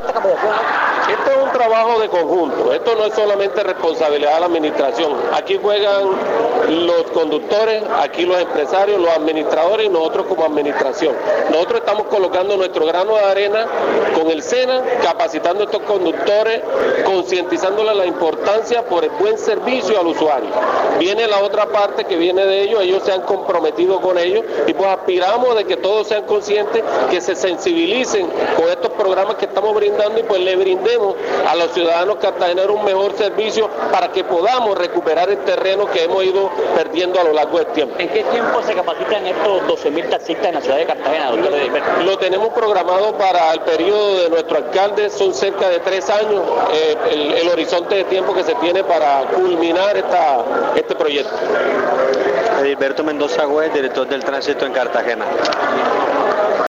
capacitación? Esto es un trabajo de conjunto, esto no es solamente responsabilidad de la administración. Aquí juegan los conductores, aquí los empresarios, los administradores y nosotros como administración. Nosotros estamos colocando nuestro grano de arena con el SENA, capacitando a estos conductores, concientizándole la importancia por el buen servicio al usuario. Viene la otra parte que viene de ellos, ellos se han comprometido con ellos y pues aspiramos de que todos sean conscientes, que se sensibilicen con estos programas que estamos brindando y pues le brindemos a los ciudadanos cartageneros un mejor servicio para que podamos recuperar el terreno que hemos ido perdiendo a lo largo del tiempo. ¿En qué tiempo se capacitan estos 12.000 taxistas en la ciudad de Cartagena, doctor Edilberto? Lo tenemos programado para el periodo de nuestro alcalde, son cerca de tres años eh, el, el horizonte de tiempo que se tiene para culminar esta, este proyecto. Edilberto Mendoza Güez, director del tránsito en Cartagena.